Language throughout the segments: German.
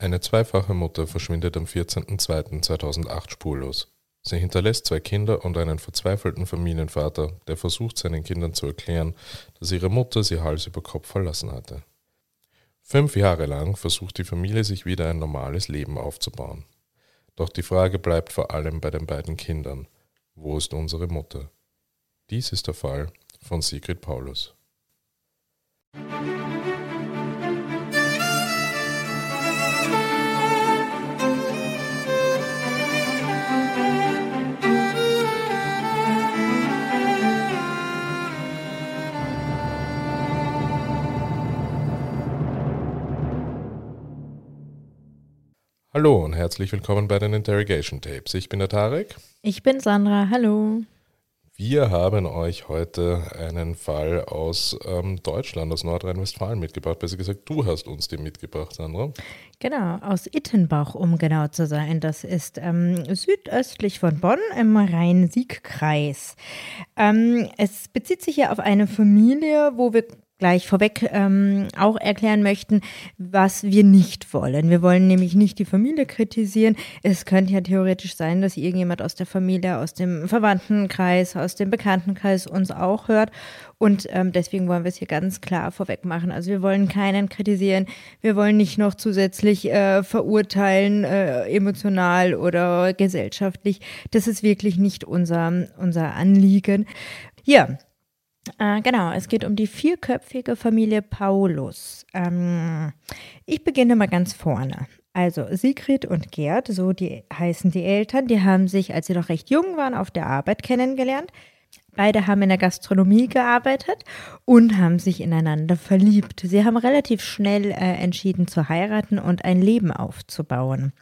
Eine zweifache Mutter verschwindet am 14.02.2008 spurlos. Sie hinterlässt zwei Kinder und einen verzweifelten Familienvater, der versucht seinen Kindern zu erklären, dass ihre Mutter sie Hals über Kopf verlassen hatte. Fünf Jahre lang versucht die Familie sich wieder ein normales Leben aufzubauen. Doch die Frage bleibt vor allem bei den beiden Kindern, wo ist unsere Mutter? Dies ist der Fall von Sigrid Paulus. Hallo und herzlich willkommen bei den Interrogation Tapes. Ich bin der Tarek. Ich bin Sandra. Hallo. Wir haben euch heute einen Fall aus ähm, Deutschland, aus Nordrhein-Westfalen mitgebracht. Besser gesagt, du hast uns den mitgebracht, Sandra. Genau, aus Ittenbach, um genau zu sein. Das ist ähm, südöstlich von Bonn im Rhein-Sieg-Kreis. Ähm, es bezieht sich ja auf eine Familie, wo wir gleich vorweg ähm, auch erklären möchten, was wir nicht wollen. Wir wollen nämlich nicht die Familie kritisieren. Es könnte ja theoretisch sein, dass irgendjemand aus der Familie, aus dem Verwandtenkreis, aus dem Bekanntenkreis uns auch hört. Und ähm, deswegen wollen wir es hier ganz klar vorweg machen. Also wir wollen keinen kritisieren. Wir wollen nicht noch zusätzlich äh, verurteilen, äh, emotional oder gesellschaftlich. Das ist wirklich nicht unser, unser Anliegen. Ja, äh, genau, es geht um die vierköpfige Familie Paulus. Ähm, ich beginne mal ganz vorne. Also Sigrid und Gerd, so die heißen die Eltern, die haben sich, als sie noch recht jung waren, auf der Arbeit kennengelernt. Beide haben in der Gastronomie gearbeitet und haben sich ineinander verliebt. Sie haben relativ schnell äh, entschieden zu heiraten und ein Leben aufzubauen.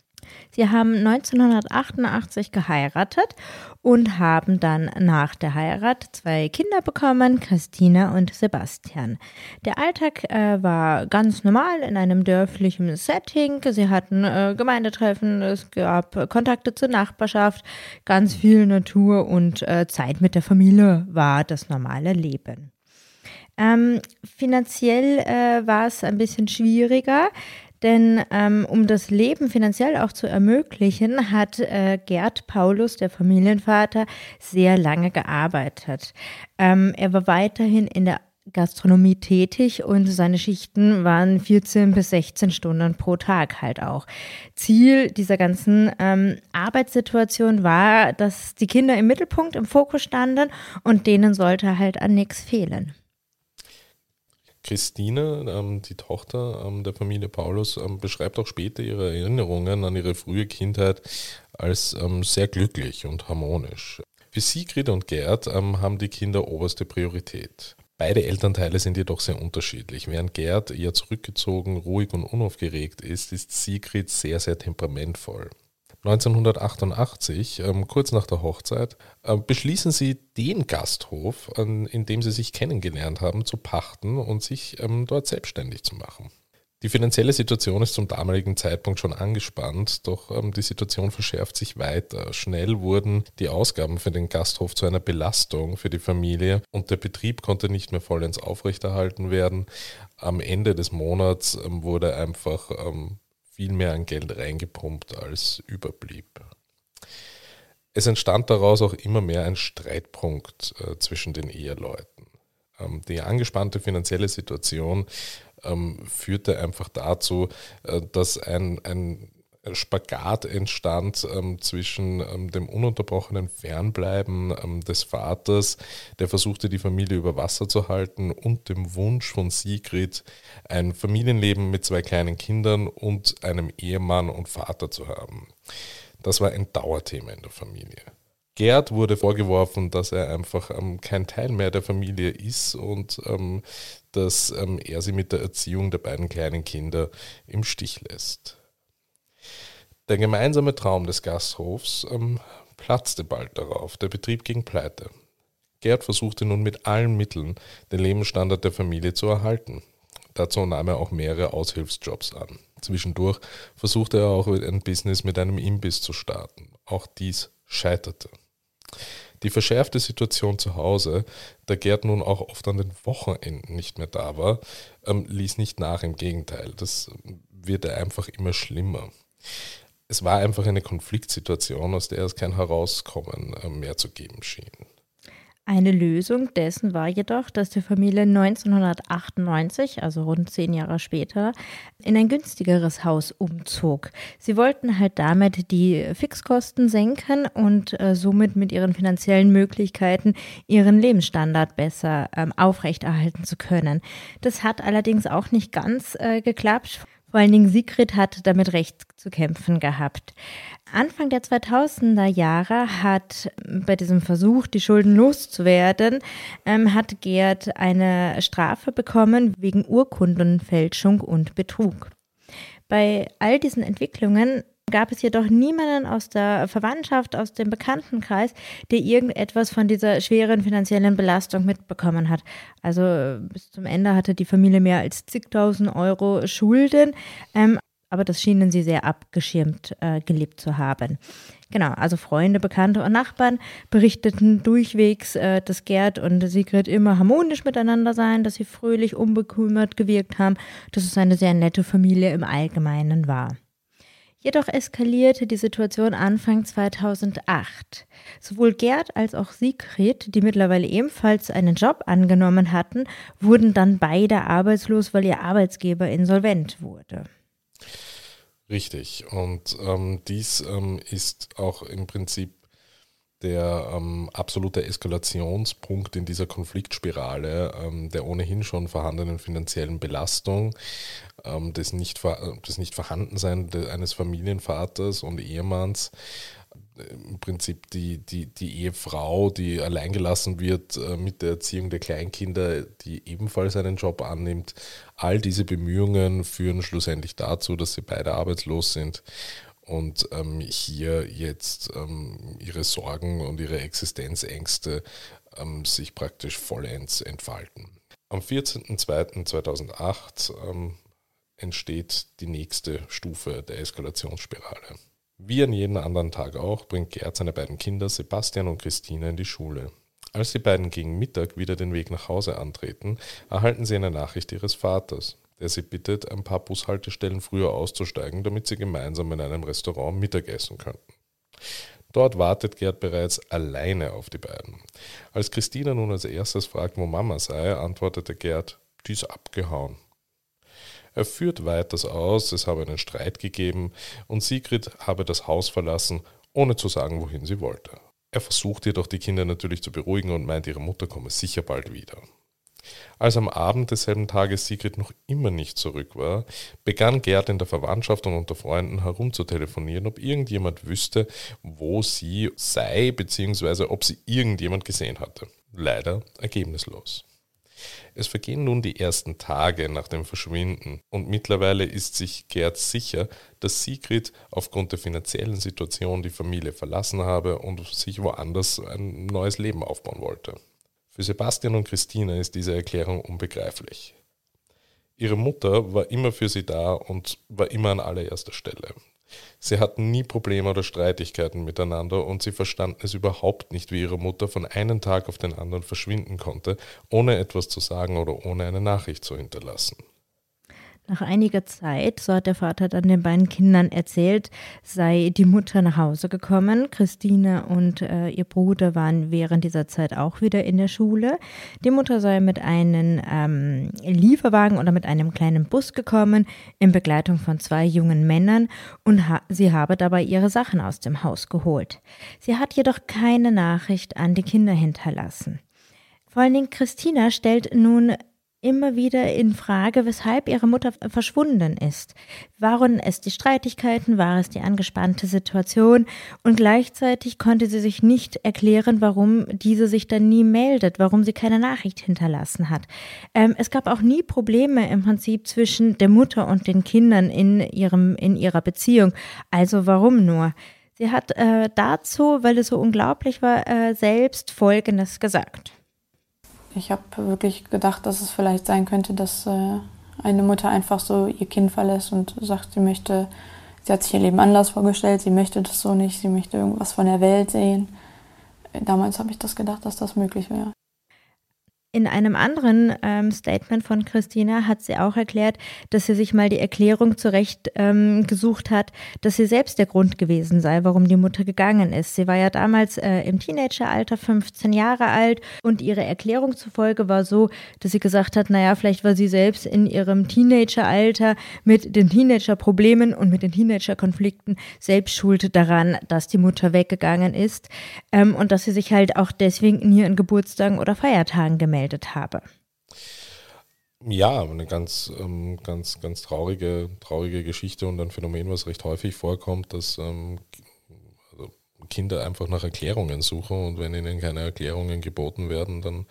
Sie haben 1988 geheiratet und haben dann nach der Heirat zwei Kinder bekommen, Christina und Sebastian. Der Alltag äh, war ganz normal in einem dörflichen Setting. Sie hatten äh, Gemeindetreffen, es gab Kontakte zur Nachbarschaft, ganz viel Natur und äh, Zeit mit der Familie war das normale Leben. Ähm, finanziell äh, war es ein bisschen schwieriger. Denn ähm, um das Leben finanziell auch zu ermöglichen, hat äh, Gerd Paulus, der Familienvater, sehr lange gearbeitet. Ähm, er war weiterhin in der Gastronomie tätig und seine Schichten waren 14 bis 16 Stunden pro Tag halt auch. Ziel dieser ganzen ähm, Arbeitssituation war, dass die Kinder im Mittelpunkt, im Fokus standen und denen sollte halt an nichts fehlen. Christine, ähm, die Tochter ähm, der Familie Paulus, ähm, beschreibt auch später ihre Erinnerungen an ihre frühe Kindheit als ähm, sehr glücklich und harmonisch. Für Sigrid und Gerd ähm, haben die Kinder oberste Priorität. Beide Elternteile sind jedoch sehr unterschiedlich. Während Gerd eher zurückgezogen, ruhig und unaufgeregt ist, ist Sigrid sehr, sehr temperamentvoll. 1988, ähm, kurz nach der Hochzeit, äh, beschließen sie, den Gasthof, an, in dem sie sich kennengelernt haben, zu pachten und sich ähm, dort selbstständig zu machen. Die finanzielle Situation ist zum damaligen Zeitpunkt schon angespannt, doch ähm, die Situation verschärft sich weiter. Schnell wurden die Ausgaben für den Gasthof zu einer Belastung für die Familie und der Betrieb konnte nicht mehr vollends aufrechterhalten werden. Am Ende des Monats ähm, wurde einfach ähm, viel mehr an Geld reingepumpt, als überblieb. Es entstand daraus auch immer mehr ein Streitpunkt äh, zwischen den Eheleuten. Ähm, die angespannte finanzielle Situation ähm, führte einfach dazu, äh, dass ein, ein Spagat entstand ähm, zwischen ähm, dem ununterbrochenen Fernbleiben ähm, des Vaters, der versuchte, die Familie über Wasser zu halten, und dem Wunsch von Sigrid, ein Familienleben mit zwei kleinen Kindern und einem Ehemann und Vater zu haben. Das war ein Dauerthema in der Familie. Gerd wurde vorgeworfen, dass er einfach ähm, kein Teil mehr der Familie ist und ähm, dass ähm, er sie mit der Erziehung der beiden kleinen Kinder im Stich lässt. Der gemeinsame Traum des Gasthofs ähm, platzte bald darauf. Der Betrieb ging pleite. Gerd versuchte nun mit allen Mitteln, den Lebensstandard der Familie zu erhalten. Dazu nahm er auch mehrere Aushilfsjobs an. Zwischendurch versuchte er auch ein Business mit einem Imbiss zu starten. Auch dies scheiterte. Die verschärfte Situation zu Hause, da Gerd nun auch oft an den Wochenenden nicht mehr da war, ähm, ließ nicht nach, im Gegenteil. Das wird er einfach immer schlimmer. Es war einfach eine Konfliktsituation, aus der es kein Herauskommen äh, mehr zu geben schien. Eine Lösung dessen war jedoch, dass die Familie 1998, also rund zehn Jahre später, in ein günstigeres Haus umzog. Sie wollten halt damit die Fixkosten senken und äh, somit mit ihren finanziellen Möglichkeiten ihren Lebensstandard besser ähm, aufrechterhalten zu können. Das hat allerdings auch nicht ganz äh, geklappt. Vor allen Dingen Sigrid hat damit recht zu kämpfen gehabt. Anfang der 2000er Jahre hat bei diesem Versuch, die Schulden loszuwerden, ähm, hat Gerd eine Strafe bekommen wegen Urkundenfälschung und Betrug. Bei all diesen Entwicklungen gab es jedoch niemanden aus der Verwandtschaft, aus dem Bekanntenkreis, der irgendetwas von dieser schweren finanziellen Belastung mitbekommen hat. Also bis zum Ende hatte die Familie mehr als zigtausend Euro Schulden. Ähm, aber das schienen sie sehr abgeschirmt äh, gelebt zu haben. Genau, also Freunde, Bekannte und Nachbarn berichteten durchwegs, äh, dass Gerd und Sigrid immer harmonisch miteinander seien, dass sie fröhlich, unbekümmert gewirkt haben, dass es eine sehr nette Familie im Allgemeinen war. Jedoch eskalierte die Situation Anfang 2008. Sowohl Gerd als auch Sigrid, die mittlerweile ebenfalls einen Job angenommen hatten, wurden dann beide arbeitslos, weil ihr Arbeitsgeber insolvent wurde. Richtig. Und ähm, dies ähm, ist auch im Prinzip der ähm, absolute Eskalationspunkt in dieser Konfliktspirale ähm, der ohnehin schon vorhandenen finanziellen Belastung, ähm, des, nicht, des Nicht-Vorhandensein eines Familienvaters und Ehemanns im Prinzip die, die, die Ehefrau, die alleingelassen wird äh, mit der Erziehung der Kleinkinder, die ebenfalls einen Job annimmt. All diese Bemühungen führen schlussendlich dazu, dass sie beide arbeitslos sind und ähm, hier jetzt ähm, ihre Sorgen und ihre Existenzängste ähm, sich praktisch vollends entfalten. Am 14.02.2008 ähm, entsteht die nächste Stufe der Eskalationsspirale. Wie an jedem anderen Tag auch bringt Gerd seine beiden Kinder Sebastian und Christina in die Schule. Als die beiden gegen Mittag wieder den Weg nach Hause antreten, erhalten sie eine Nachricht ihres Vaters, der sie bittet, ein paar Bushaltestellen früher auszusteigen, damit sie gemeinsam in einem Restaurant Mittag essen könnten. Dort wartet Gerd bereits alleine auf die beiden. Als Christina nun als erstes fragt, wo Mama sei, antwortete Gerd, die ist abgehauen. Er führt weiters aus, es habe einen Streit gegeben und Sigrid habe das Haus verlassen, ohne zu sagen, wohin sie wollte. Er versucht jedoch die Kinder natürlich zu beruhigen und meint, ihre Mutter komme sicher bald wieder. Als am Abend desselben Tages Sigrid noch immer nicht zurück war, begann Gerd in der Verwandtschaft und unter Freunden herumzutelefonieren, ob irgendjemand wüsste, wo sie sei, beziehungsweise ob sie irgendjemand gesehen hatte. Leider ergebnislos. Es vergehen nun die ersten Tage nach dem Verschwinden und mittlerweile ist sich Gerd sicher, dass Sigrid aufgrund der finanziellen Situation die Familie verlassen habe und sich woanders ein neues Leben aufbauen wollte. Für Sebastian und Christina ist diese Erklärung unbegreiflich. Ihre Mutter war immer für sie da und war immer an allererster Stelle. Sie hatten nie Probleme oder Streitigkeiten miteinander und sie verstanden es überhaupt nicht, wie ihre Mutter von einem Tag auf den anderen verschwinden konnte, ohne etwas zu sagen oder ohne eine Nachricht zu hinterlassen. Nach einiger Zeit, so hat der Vater dann den beiden Kindern erzählt, sei die Mutter nach Hause gekommen. Christine und äh, ihr Bruder waren während dieser Zeit auch wieder in der Schule. Die Mutter sei mit einem ähm, Lieferwagen oder mit einem kleinen Bus gekommen, in Begleitung von zwei jungen Männern, und ha sie habe dabei ihre Sachen aus dem Haus geholt. Sie hat jedoch keine Nachricht an die Kinder hinterlassen. Vor allen Dingen Christina stellt nun immer wieder in Frage, weshalb ihre Mutter verschwunden ist. Waren es die Streitigkeiten, war es die angespannte Situation und gleichzeitig konnte sie sich nicht erklären, warum diese sich dann nie meldet, warum sie keine Nachricht hinterlassen hat. Ähm, es gab auch nie Probleme im Prinzip zwischen der Mutter und den Kindern in, ihrem, in ihrer Beziehung. Also warum nur? Sie hat äh, dazu, weil es so unglaublich war, äh, selbst Folgendes gesagt. Ich habe wirklich gedacht, dass es vielleicht sein könnte, dass äh, eine Mutter einfach so ihr Kind verlässt und sagt, sie möchte, sie hat sich ihr Leben anders vorgestellt, sie möchte das so nicht, sie möchte irgendwas von der Welt sehen. Damals habe ich das gedacht, dass das möglich wäre. In einem anderen ähm, Statement von Christina hat sie auch erklärt, dass sie sich mal die Erklärung zurecht ähm, gesucht hat, dass sie selbst der Grund gewesen sei, warum die Mutter gegangen ist. Sie war ja damals äh, im Teenageralter, 15 Jahre alt und ihre Erklärung zufolge war so, dass sie gesagt hat, naja, vielleicht war sie selbst in ihrem Teenageralter mit den Teenagerproblemen und mit den Teenagerkonflikten selbst schuld daran, dass die Mutter weggegangen ist ähm, und dass sie sich halt auch deswegen nie an Geburtstagen oder Feiertagen gemeldet gemeldet habe. Ja, eine ganz, ähm, ganz, ganz traurige, traurige Geschichte und ein Phänomen, was recht häufig vorkommt, dass ähm, also Kinder einfach nach Erklärungen suchen und wenn ihnen keine Erklärungen geboten werden, dann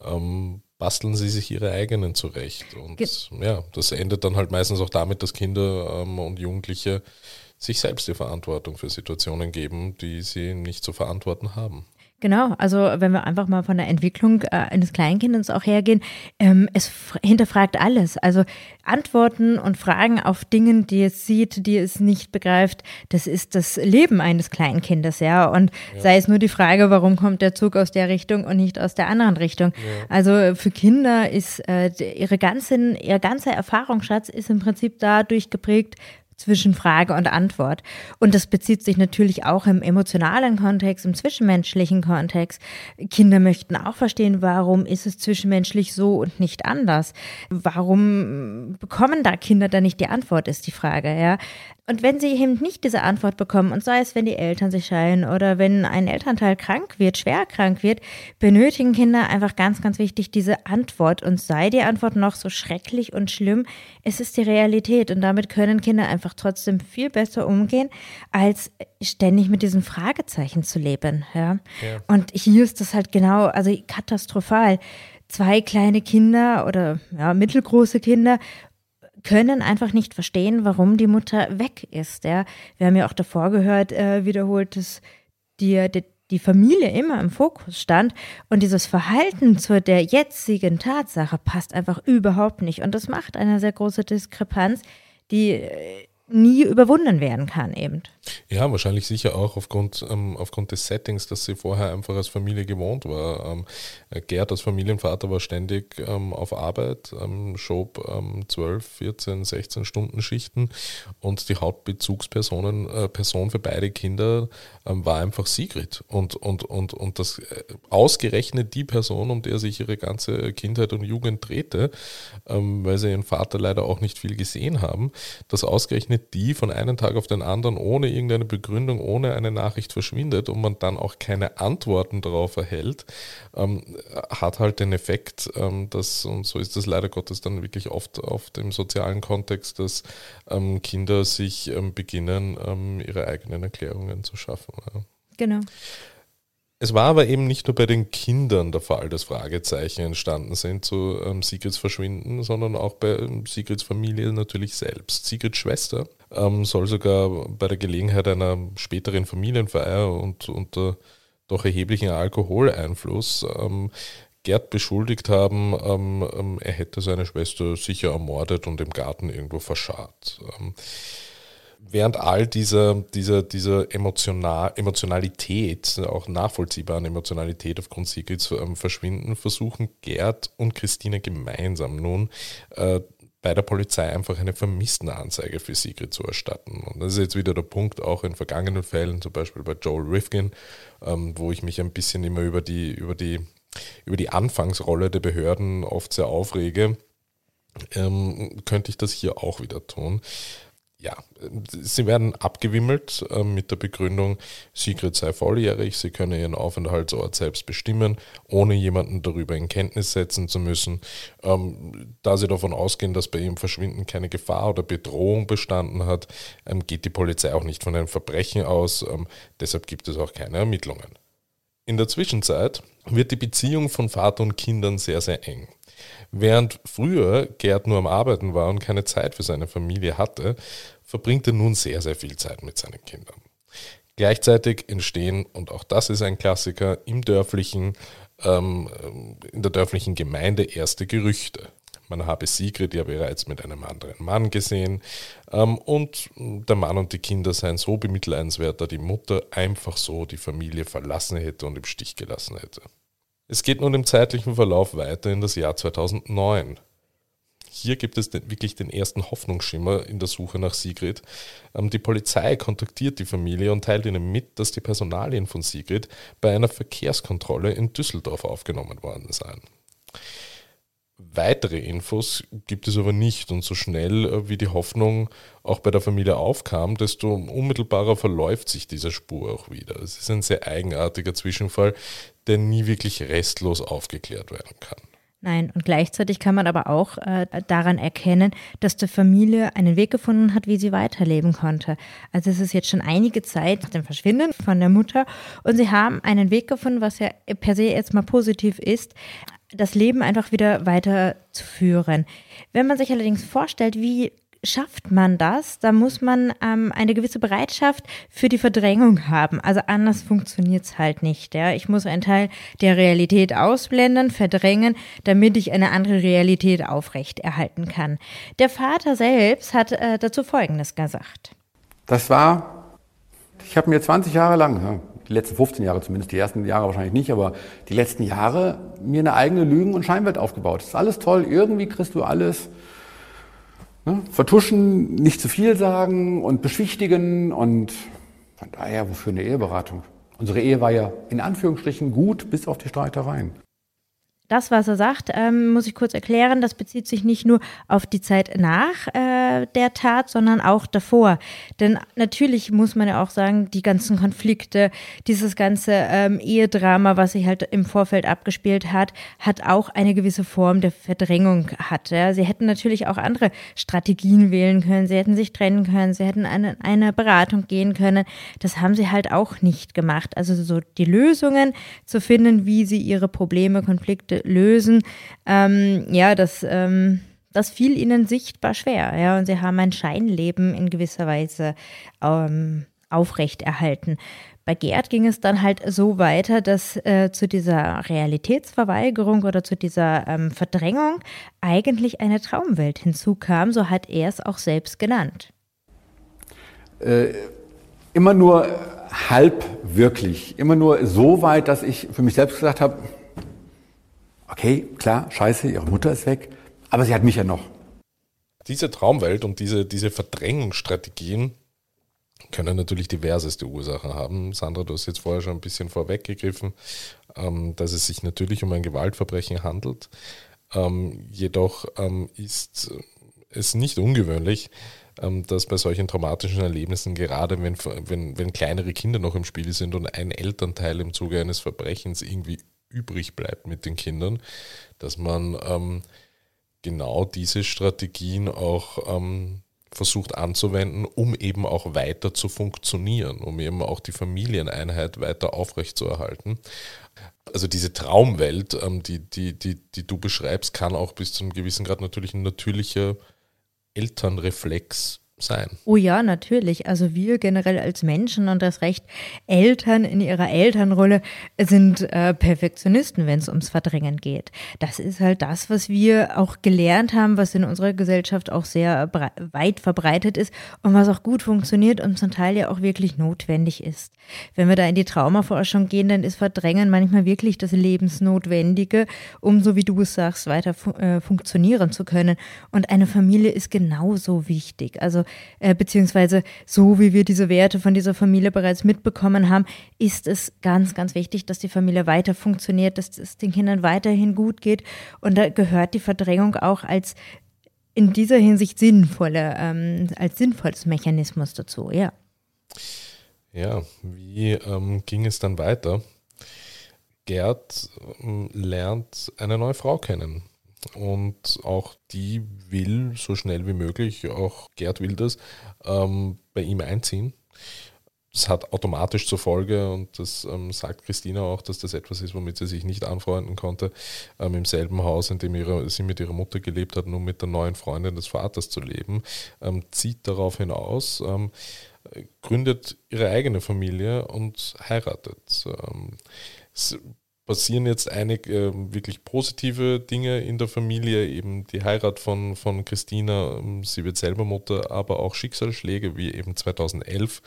ähm, basteln sie sich ihre eigenen zurecht. Und Ge ja, das endet dann halt meistens auch damit, dass Kinder ähm, und Jugendliche sich selbst die Verantwortung für Situationen geben, die sie nicht zu verantworten haben. Genau, also wenn wir einfach mal von der Entwicklung äh, eines Kleinkindes auch hergehen, ähm, es hinterfragt alles. Also Antworten und Fragen auf Dingen, die es sieht, die es nicht begreift, das ist das Leben eines Kleinkindes, ja. Und ja. sei es nur die Frage, warum kommt der Zug aus der Richtung und nicht aus der anderen Richtung. Ja. Also für Kinder ist äh, ihre ganzen, ihr ganzer Erfahrungsschatz ist im Prinzip dadurch geprägt, zwischen Frage und Antwort. Und das bezieht sich natürlich auch im emotionalen Kontext, im zwischenmenschlichen Kontext. Kinder möchten auch verstehen, warum ist es zwischenmenschlich so und nicht anders? Warum bekommen da Kinder dann nicht die Antwort, ist die Frage, ja. Und wenn sie eben nicht diese Antwort bekommen, und sei es, wenn die Eltern sich scheiden oder wenn ein Elternteil krank wird, schwer krank wird, benötigen Kinder einfach ganz, ganz wichtig diese Antwort. Und sei die Antwort noch so schrecklich und schlimm, es ist die Realität. Und damit können Kinder einfach trotzdem viel besser umgehen, als ständig mit diesen Fragezeichen zu leben. Ja? ja. Und hier ist das halt genau, also katastrophal. Zwei kleine Kinder oder ja, mittelgroße Kinder können einfach nicht verstehen, warum die Mutter weg ist. Ja. Wir haben ja auch davor gehört, äh, wiederholt, dass die, die, die Familie immer im Fokus stand und dieses Verhalten zu der jetzigen Tatsache passt einfach überhaupt nicht. Und das macht eine sehr große Diskrepanz, die äh, nie überwunden werden kann eben. Ja, wahrscheinlich sicher auch aufgrund, ähm, aufgrund des Settings, dass sie vorher einfach als Familie gewohnt war. Ähm, Gerd als Familienvater war ständig ähm, auf Arbeit, ähm, schob ähm, 12, 14, 16 Stunden Schichten und die Hauptbezugspersonen äh, Person für beide Kinder ähm, war einfach Sigrid. Und, und, und, und das äh, ausgerechnet die Person, um der sich ihre ganze Kindheit und Jugend drehte, ähm, weil sie ihren Vater leider auch nicht viel gesehen haben, dass ausgerechnet ausgerechnet die von einem Tag auf den anderen ohne irgendeine Begründung, ohne eine Nachricht verschwindet und man dann auch keine Antworten darauf erhält, ähm, hat halt den Effekt, ähm, dass, und so ist das leider Gottes dann wirklich oft auf dem sozialen Kontext, dass ähm, Kinder sich ähm, beginnen, ähm, ihre eigenen Erklärungen zu schaffen. Ja. Genau. Es war aber eben nicht nur bei den Kindern der Fall, dass Fragezeichen entstanden sind zu ähm, Sigrids Verschwinden, sondern auch bei ähm, Sigrids Familie natürlich selbst. Sigrids Schwester ähm, soll sogar bei der Gelegenheit einer späteren Familienfeier und unter doch erheblichen Alkoholeinfluss ähm, Gerd beschuldigt haben, ähm, ähm, er hätte seine Schwester sicher ermordet und im Garten irgendwo verscharrt. Während all dieser, dieser, dieser Emotional, Emotionalität, auch nachvollziehbaren Emotionalität aufgrund Sigrids ähm, verschwinden, versuchen Gerd und Christine gemeinsam nun äh, bei der Polizei einfach eine Vermisstenanzeige für Sigrid zu erstatten. Und das ist jetzt wieder der Punkt, auch in vergangenen Fällen, zum Beispiel bei Joel Rifkin, ähm, wo ich mich ein bisschen immer über die, über die, über die Anfangsrolle der Behörden oft sehr aufrege, ähm, könnte ich das hier auch wieder tun ja, sie werden abgewimmelt äh, mit der Begründung, Sigrid sei volljährig, sie könne ihren Aufenthaltsort selbst bestimmen, ohne jemanden darüber in Kenntnis setzen zu müssen. Ähm, da sie davon ausgehen, dass bei ihrem Verschwinden keine Gefahr oder Bedrohung bestanden hat, ähm, geht die Polizei auch nicht von einem Verbrechen aus, ähm, deshalb gibt es auch keine Ermittlungen. In der Zwischenzeit wird die Beziehung von Vater und Kindern sehr, sehr eng. Während früher Gerd nur am Arbeiten war und keine Zeit für seine Familie hatte, verbringt er nun sehr, sehr viel Zeit mit seinen Kindern. Gleichzeitig entstehen, und auch das ist ein Klassiker, im dörflichen, ähm, in der dörflichen Gemeinde erste Gerüchte. Man habe Sigrid ja bereits mit einem anderen Mann gesehen ähm, und der Mann und die Kinder seien so bemitleidenswert, da die Mutter einfach so die Familie verlassen hätte und im Stich gelassen hätte. Es geht nun im zeitlichen Verlauf weiter in das Jahr 2009. Hier gibt es den, wirklich den ersten Hoffnungsschimmer in der Suche nach Sigrid. Ähm, die Polizei kontaktiert die Familie und teilt ihnen mit, dass die Personalien von Sigrid bei einer Verkehrskontrolle in Düsseldorf aufgenommen worden seien. Weitere Infos gibt es aber nicht und so schnell äh, wie die Hoffnung auch bei der Familie aufkam, desto unmittelbarer verläuft sich diese Spur auch wieder. Es ist ein sehr eigenartiger Zwischenfall, der nie wirklich restlos aufgeklärt werden kann. Nein, und gleichzeitig kann man aber auch äh, daran erkennen, dass die Familie einen Weg gefunden hat, wie sie weiterleben konnte. Also es ist jetzt schon einige Zeit nach dem Verschwinden von der Mutter und sie haben einen Weg gefunden, was ja per se jetzt mal positiv ist, das Leben einfach wieder weiterzuführen. Wenn man sich allerdings vorstellt, wie schafft man das, dann muss man ähm, eine gewisse Bereitschaft für die Verdrängung haben. Also anders funktioniert es halt nicht. Ja? Ich muss einen Teil der Realität ausblenden, verdrängen, damit ich eine andere Realität aufrechterhalten kann. Der Vater selbst hat äh, dazu Folgendes gesagt. Das war, ich habe mir 20 Jahre lang, die letzten 15 Jahre zumindest, die ersten Jahre wahrscheinlich nicht, aber die letzten Jahre mir eine eigene Lügen- und Scheinwelt aufgebaut. Das ist alles toll, irgendwie kriegst du alles Ne? Vertuschen, nicht zu viel sagen und beschwichtigen und von daher, wofür eine Eheberatung? Unsere Ehe war ja in Anführungsstrichen gut, bis auf die Streitereien. Das, was er sagt, ähm, muss ich kurz erklären, das bezieht sich nicht nur auf die Zeit nach äh, der Tat, sondern auch davor. Denn natürlich muss man ja auch sagen, die ganzen Konflikte, dieses ganze ähm, Ehedrama, was sich halt im Vorfeld abgespielt hat, hat auch eine gewisse Form der Verdrängung hat. Ja. Sie hätten natürlich auch andere Strategien wählen können, sie hätten sich trennen können, sie hätten eine, eine Beratung gehen können. Das haben sie halt auch nicht gemacht. Also so die Lösungen zu finden, wie sie ihre Probleme, Konflikte lösen, ähm, ja, das, ähm, das fiel ihnen sichtbar schwer. Ja, und sie haben ein Scheinleben in gewisser Weise ähm, aufrechterhalten. Bei Gerd ging es dann halt so weiter, dass äh, zu dieser Realitätsverweigerung oder zu dieser ähm, Verdrängung eigentlich eine Traumwelt hinzukam, so hat er es auch selbst genannt. Äh, immer nur halb wirklich, immer nur so weit, dass ich für mich selbst gesagt habe, okay, klar, scheiße, ihre Mutter ist weg, aber sie hat mich ja noch. Diese Traumwelt und diese, diese Verdrängungsstrategien können natürlich diverseste Ursachen haben. Sandra, du hast jetzt vorher schon ein bisschen vorweggegriffen, ähm, dass es sich natürlich um ein Gewaltverbrechen handelt. Ähm, jedoch ähm, ist es nicht ungewöhnlich, dass bei solchen traumatischen Erlebnissen, gerade wenn, wenn, wenn kleinere Kinder noch im Spiel sind und ein Elternteil im Zuge eines Verbrechens irgendwie übrig bleibt mit den Kindern, dass man ähm, genau diese Strategien auch ähm, versucht anzuwenden, um eben auch weiter zu funktionieren, um eben auch die Familieneinheit weiter aufrechtzuerhalten. Also diese Traumwelt, ähm, die, die, die, die du beschreibst, kann auch bis zu einem gewissen Grad natürlich ein natürlicher Elternreflex sein. Oh ja, natürlich. Also wir generell als Menschen und das Recht Eltern in ihrer Elternrolle sind äh, Perfektionisten, wenn es ums Verdrängen geht. Das ist halt das, was wir auch gelernt haben, was in unserer Gesellschaft auch sehr weit verbreitet ist und was auch gut funktioniert und zum Teil ja auch wirklich notwendig ist. Wenn wir da in die Traumaforschung gehen, dann ist Verdrängen manchmal wirklich das Lebensnotwendige, um, so wie du es sagst, weiter fu äh, funktionieren zu können. Und eine Familie ist genauso wichtig. Also äh, beziehungsweise so wie wir diese Werte von dieser Familie bereits mitbekommen haben, ist es ganz, ganz wichtig, dass die Familie weiter funktioniert, dass es den Kindern weiterhin gut geht. Und da gehört die Verdrängung auch als in dieser Hinsicht sinnvolle, ähm, als sinnvolles Mechanismus dazu, ja. Ja, wie ähm, ging es dann weiter? Gerd ähm, lernt eine neue Frau kennen. Und auch die will so schnell wie möglich, auch Gerd will das, ähm, bei ihm einziehen. Das hat automatisch zur Folge, und das ähm, sagt Christina auch, dass das etwas ist, womit sie sich nicht anfreunden konnte, ähm, im selben Haus, in dem ihre, sie mit ihrer Mutter gelebt hat, nur mit der neuen Freundin des Vaters zu leben, ähm, zieht darauf hinaus, ähm, gründet ihre eigene Familie und heiratet. Ähm, es passieren jetzt einige äh, wirklich positive Dinge in der Familie, eben die Heirat von, von Christina, ähm, sie wird selber Mutter, aber auch Schicksalsschläge, wie eben 2011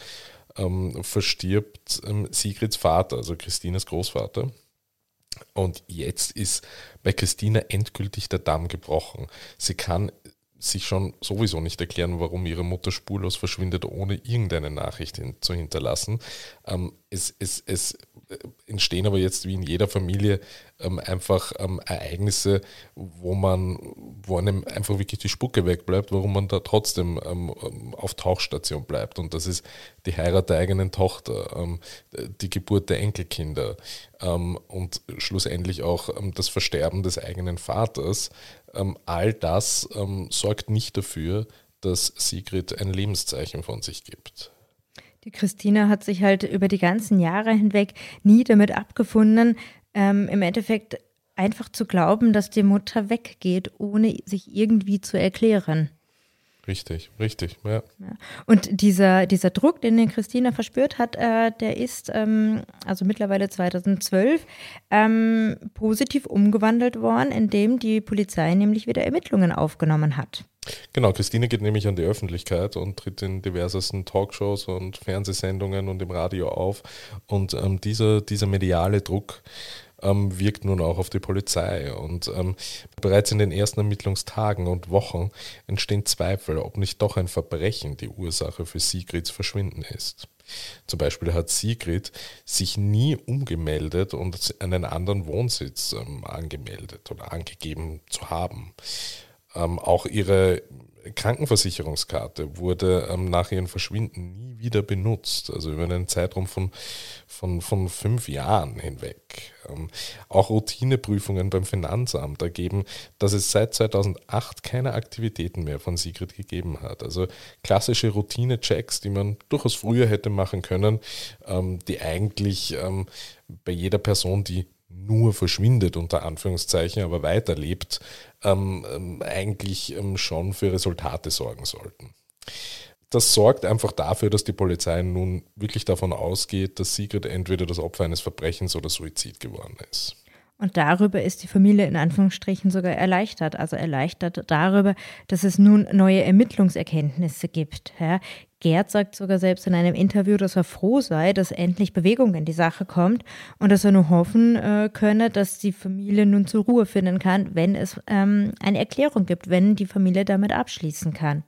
ähm, verstirbt ähm, Sigrids Vater, also Christinas Großvater. Und jetzt ist bei Christina endgültig der Damm gebrochen. Sie kann sich schon sowieso nicht erklären, warum ihre Mutter spurlos verschwindet, ohne irgendeine Nachricht hin, zu hinterlassen. Ähm, es, es, es entstehen aber jetzt wie in jeder Familie ähm, einfach ähm, Ereignisse, wo man, wo einem einfach wirklich die Spucke wegbleibt, warum man da trotzdem ähm, auf Tauchstation bleibt. Und das ist die Heirat der eigenen Tochter, ähm, die Geburt der Enkelkinder ähm, und schlussendlich auch das Versterben des eigenen Vaters ähm, all das ähm, sorgt nicht dafür, dass Sigrid ein Lebenszeichen von sich gibt. Die Christina hat sich halt über die ganzen Jahre hinweg nie damit abgefunden, ähm, im Endeffekt einfach zu glauben, dass die Mutter weggeht, ohne sich irgendwie zu erklären. Richtig, richtig, ja. Und dieser, dieser Druck, den die Christina verspürt hat, äh, der ist ähm, also mittlerweile 2012 ähm, positiv umgewandelt worden, indem die Polizei nämlich wieder Ermittlungen aufgenommen hat. Genau, Christine geht nämlich an die Öffentlichkeit und tritt in diversesten Talkshows und Fernsehsendungen und im Radio auf. Und ähm, dieser, dieser mediale Druck ähm, wirkt nun auch auf die Polizei. Und ähm, bereits in den ersten Ermittlungstagen und Wochen entstehen Zweifel, ob nicht doch ein Verbrechen die Ursache für Sigrids Verschwinden ist. Zum Beispiel hat Sigrid sich nie umgemeldet und einen anderen Wohnsitz ähm, angemeldet oder angegeben zu haben. Ähm, auch ihre Krankenversicherungskarte wurde ähm, nach ihrem Verschwinden nie wieder benutzt, also über einen Zeitraum von, von, von fünf Jahren hinweg. Ähm, auch Routineprüfungen beim Finanzamt ergeben, dass es seit 2008 keine Aktivitäten mehr von Sigrid gegeben hat. Also klassische Routine-Checks, die man durchaus früher hätte machen können, ähm, die eigentlich ähm, bei jeder Person, die nur verschwindet, unter Anführungszeichen, aber weiterlebt, ähm, ähm, eigentlich ähm, schon für Resultate sorgen sollten. Das sorgt einfach dafür, dass die Polizei nun wirklich davon ausgeht, dass Sigrid entweder das Opfer eines Verbrechens oder Suizid geworden ist. Und darüber ist die Familie in Anführungsstrichen sogar erleichtert. Also erleichtert darüber, dass es nun neue Ermittlungserkenntnisse gibt. Ja, Gerd sagt sogar selbst in einem Interview, dass er froh sei, dass endlich Bewegung in die Sache kommt und dass er nur hoffen äh, könne, dass die Familie nun zur Ruhe finden kann, wenn es ähm, eine Erklärung gibt, wenn die Familie damit abschließen kann.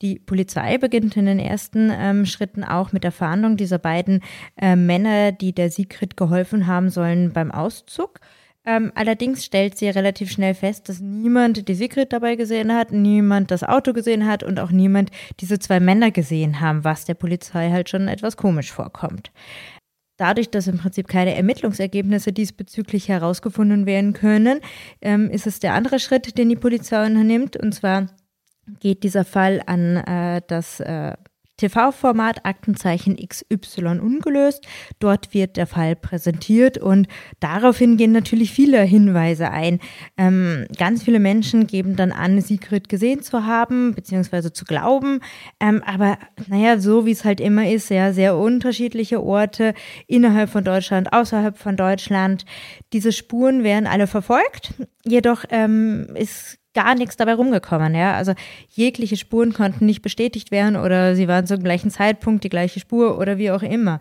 Die Polizei beginnt in den ersten ähm, Schritten auch mit der Fahndung dieser beiden äh, Männer, die der Sigrid geholfen haben sollen beim Auszug. Ähm, allerdings stellt sie relativ schnell fest, dass niemand die Sigrid dabei gesehen hat, niemand das Auto gesehen hat und auch niemand diese zwei Männer gesehen haben, was der Polizei halt schon etwas komisch vorkommt. Dadurch, dass im Prinzip keine Ermittlungsergebnisse diesbezüglich herausgefunden werden können, ähm, ist es der andere Schritt, den die Polizei unternimmt. Und zwar geht dieser Fall an äh, das äh, TV-Format Aktenzeichen XY ungelöst. Dort wird der Fall präsentiert und daraufhin gehen natürlich viele Hinweise ein. Ähm, ganz viele Menschen geben dann an, Sigrid gesehen zu haben, beziehungsweise zu glauben. Ähm, aber naja, so wie es halt immer ist, ja, sehr unterschiedliche Orte innerhalb von Deutschland, außerhalb von Deutschland. Diese Spuren werden alle verfolgt. Jedoch ähm, ist gar nichts dabei rumgekommen, ja. Also jegliche Spuren konnten nicht bestätigt werden oder sie waren zum gleichen Zeitpunkt die gleiche Spur oder wie auch immer.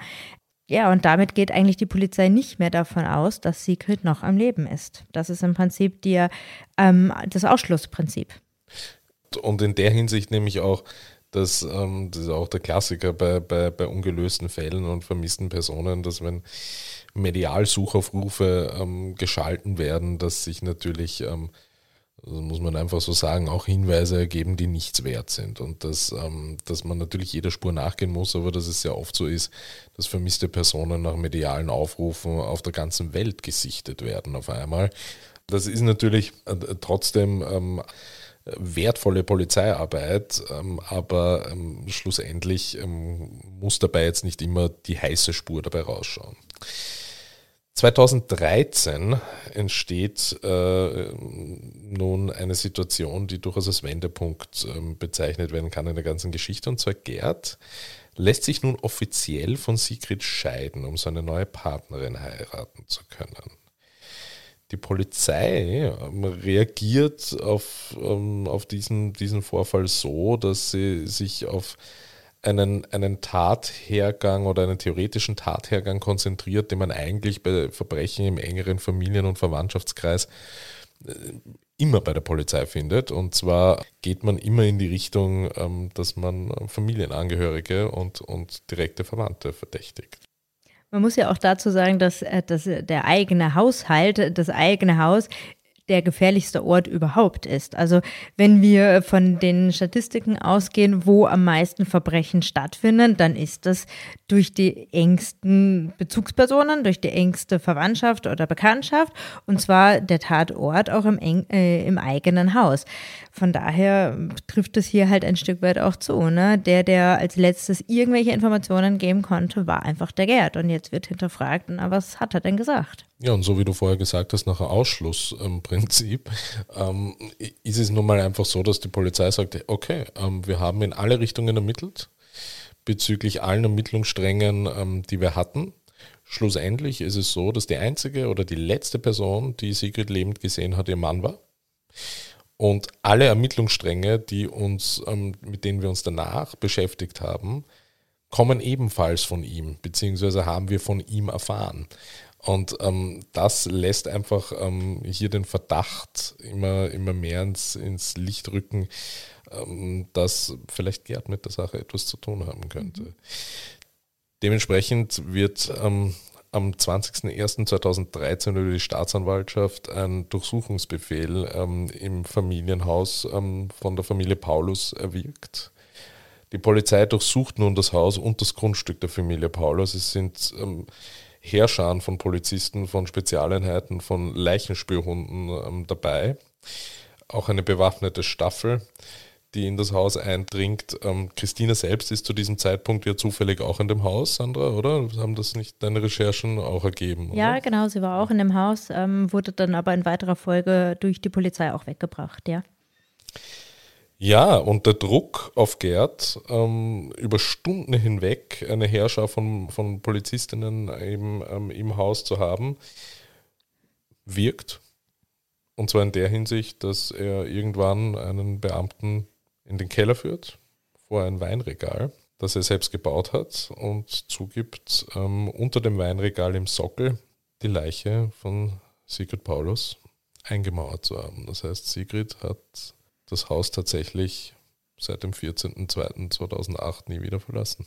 Ja, und damit geht eigentlich die Polizei nicht mehr davon aus, dass Sigrid noch am Leben ist. Das ist im Prinzip die, ähm, das Ausschlussprinzip. Und in der Hinsicht nämlich auch, dass ähm, das ist auch der Klassiker bei, bei, bei ungelösten Fällen und vermissten Personen, dass wenn Medialsuchaufrufe ähm, geschalten werden, dass sich natürlich ähm, also muss man einfach so sagen, auch Hinweise ergeben, die nichts wert sind. Und dass, ähm, dass man natürlich jeder Spur nachgehen muss, aber dass es sehr oft so ist, dass vermisste Personen nach medialen Aufrufen auf der ganzen Welt gesichtet werden auf einmal. Das ist natürlich äh, trotzdem ähm, wertvolle Polizeiarbeit, ähm, aber ähm, schlussendlich ähm, muss dabei jetzt nicht immer die heiße Spur dabei rausschauen. 2013 entsteht äh, nun eine Situation, die durchaus als Wendepunkt äh, bezeichnet werden kann in der ganzen Geschichte. Und zwar Gerd lässt sich nun offiziell von Sigrid scheiden, um seine neue Partnerin heiraten zu können. Die Polizei ähm, reagiert auf, ähm, auf diesen, diesen Vorfall so, dass sie sich auf einen, einen Tathergang oder einen theoretischen Tathergang konzentriert, den man eigentlich bei Verbrechen im engeren Familien- und Verwandtschaftskreis äh, immer bei der Polizei findet. Und zwar geht man immer in die Richtung, ähm, dass man Familienangehörige und, und direkte Verwandte verdächtigt. Man muss ja auch dazu sagen, dass, äh, dass der eigene Haushalt, das eigene Haus der gefährlichste Ort überhaupt ist. Also wenn wir von den Statistiken ausgehen, wo am meisten Verbrechen stattfinden, dann ist das durch die engsten Bezugspersonen, durch die engste Verwandtschaft oder Bekanntschaft und zwar der Tatort auch im, eng, äh, im eigenen Haus. Von daher trifft es hier halt ein Stück weit auch zu. Ne? Der, der als letztes irgendwelche Informationen geben konnte, war einfach der Gerd. Und jetzt wird hinterfragt, na, was hat er denn gesagt? Ja, und so wie du vorher gesagt hast, nach einem Ausschlussprinzip, ähm, ist es nun mal einfach so, dass die Polizei sagt, okay, ähm, wir haben in alle Richtungen ermittelt, bezüglich allen Ermittlungssträngen, ähm, die wir hatten. Schlussendlich ist es so, dass die einzige oder die letzte Person, die Sigrid lebend gesehen hat, ihr Mann war. Und alle Ermittlungsstränge, die uns, ähm, mit denen wir uns danach beschäftigt haben, kommen ebenfalls von ihm, beziehungsweise haben wir von ihm erfahren. Und ähm, das lässt einfach ähm, hier den Verdacht immer, immer mehr ins, ins Licht rücken, ähm, dass vielleicht Gerd mit der Sache etwas zu tun haben könnte. Mhm. Dementsprechend wird ähm, am 20.01.2013 über die Staatsanwaltschaft ein Durchsuchungsbefehl ähm, im Familienhaus ähm, von der Familie Paulus erwirkt. Die Polizei durchsucht nun das Haus und das Grundstück der Familie Paulus. Es sind Heerscharen von Polizisten, von Spezialeinheiten, von Leichenspürhunden ähm, dabei. Auch eine bewaffnete Staffel, die in das Haus eindringt. Ähm, Christina selbst ist zu diesem Zeitpunkt ja zufällig auch in dem Haus, Sandra, oder? Haben das nicht deine Recherchen auch ergeben? Ja, genau, sie war auch in dem Haus, ähm, wurde dann aber in weiterer Folge durch die Polizei auch weggebracht, ja. Ja, und der Druck auf Gerd, ähm, über Stunden hinweg eine Herrscher von, von Polizistinnen eben, ähm, im Haus zu haben, wirkt. Und zwar in der Hinsicht, dass er irgendwann einen Beamten in den Keller führt, vor ein Weinregal, das er selbst gebaut hat und zugibt, ähm, unter dem Weinregal im Sockel die Leiche von Sigrid Paulus eingemauert zu haben. Das heißt, Sigrid hat das Haus tatsächlich seit dem 14.02.2008 nie wieder verlassen.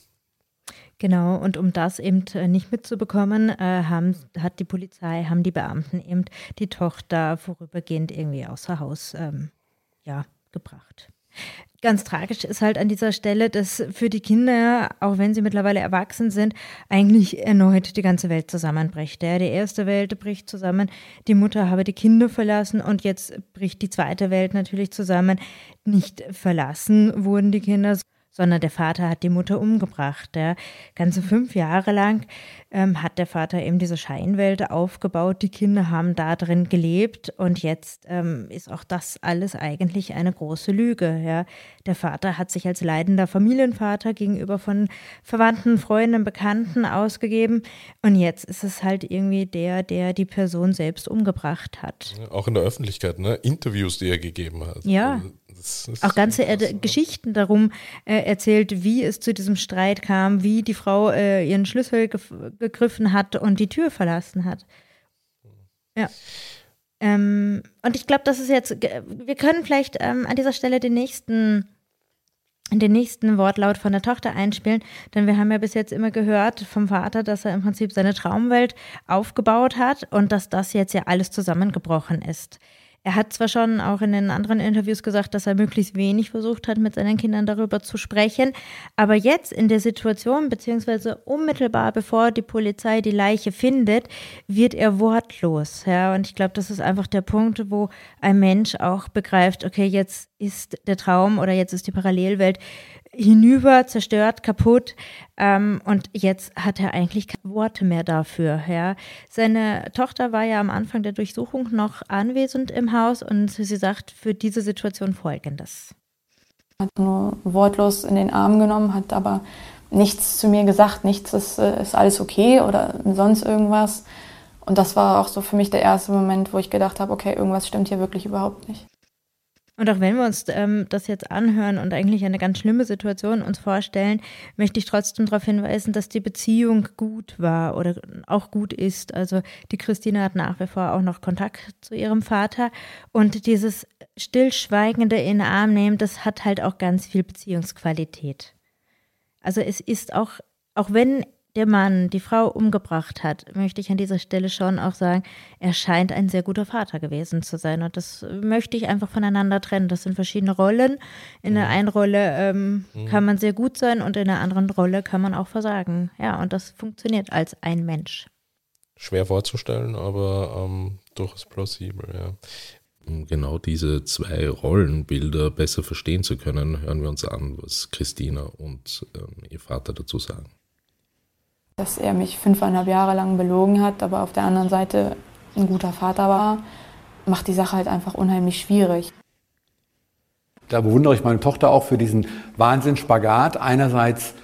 Genau, und um das eben äh, nicht mitzubekommen, äh, haben, hat die Polizei, haben die Beamten eben die Tochter vorübergehend irgendwie außer Haus ähm, ja, gebracht. Ganz tragisch ist halt an dieser Stelle, dass für die Kinder, auch wenn sie mittlerweile erwachsen sind, eigentlich erneut die ganze Welt zusammenbricht. Ja, die erste Welt bricht zusammen, die Mutter habe die Kinder verlassen und jetzt bricht die zweite Welt natürlich zusammen. Nicht verlassen wurden die Kinder, sondern der Vater hat die Mutter umgebracht. Ja. Ganze fünf Jahre lang ähm, hat der Vater eben diese Scheinwelt aufgebaut. Die Kinder haben da drin gelebt und jetzt ähm, ist auch das alles eigentlich eine große Lüge. Ja. Der Vater hat sich als leidender Familienvater gegenüber von Verwandten, Freunden, Bekannten ausgegeben und jetzt ist es halt irgendwie der, der die Person selbst umgebracht hat. auch in der Öffentlichkeit, ne? Interviews, die er gegeben hat. Ja. Also auch ganze krass, Geschichten darum äh, erzählt, wie es zu diesem Streit kam, wie die Frau äh, ihren Schlüssel ge gegriffen hat und die Tür verlassen hat. Ja. Ähm, und ich glaube, das ist jetzt, wir können vielleicht ähm, an dieser Stelle den nächsten, den nächsten Wortlaut von der Tochter einspielen, denn wir haben ja bis jetzt immer gehört vom Vater, dass er im Prinzip seine Traumwelt aufgebaut hat und dass das jetzt ja alles zusammengebrochen ist. Er hat zwar schon auch in den anderen Interviews gesagt, dass er möglichst wenig versucht hat, mit seinen Kindern darüber zu sprechen, aber jetzt in der Situation, beziehungsweise unmittelbar bevor die Polizei die Leiche findet, wird er wortlos. Ja, und ich glaube, das ist einfach der Punkt, wo ein Mensch auch begreift, okay, jetzt ist der Traum oder jetzt ist die Parallelwelt hinüber, zerstört, kaputt. Ähm, und jetzt hat er eigentlich keine Worte mehr dafür. Ja. Seine Tochter war ja am Anfang der Durchsuchung noch anwesend im Haus und sie sagt für diese Situation folgendes. Hat nur wortlos in den Arm genommen, hat aber nichts zu mir gesagt, nichts ist, äh, ist alles okay oder sonst irgendwas. Und das war auch so für mich der erste Moment, wo ich gedacht habe, okay, irgendwas stimmt hier wirklich überhaupt nicht. Und auch wenn wir uns ähm, das jetzt anhören und eigentlich eine ganz schlimme Situation uns vorstellen, möchte ich trotzdem darauf hinweisen, dass die Beziehung gut war oder auch gut ist. Also die Christine hat nach wie vor auch noch Kontakt zu ihrem Vater und dieses stillschweigende in den Arm nehmen, das hat halt auch ganz viel Beziehungsqualität. Also es ist auch, auch wenn der Mann die Frau umgebracht hat, möchte ich an dieser Stelle schon auch sagen, er scheint ein sehr guter Vater gewesen zu sein. Und das möchte ich einfach voneinander trennen. Das sind verschiedene Rollen. In der mhm. einen Rolle ähm, mhm. kann man sehr gut sein und in der anderen Rolle kann man auch versagen. Ja, und das funktioniert als ein Mensch. Schwer vorzustellen, aber ähm, durchaus plausibel, ja. Um genau diese zwei Rollenbilder besser verstehen zu können, hören wir uns an, was Christina und ähm, ihr Vater dazu sagen dass er mich fünfeinhalb Jahre lang belogen hat, aber auf der anderen Seite ein guter Vater war, macht die Sache halt einfach unheimlich schwierig. Da bewundere ich meine Tochter auch für diesen Wahnsinns-Spagat. Einerseits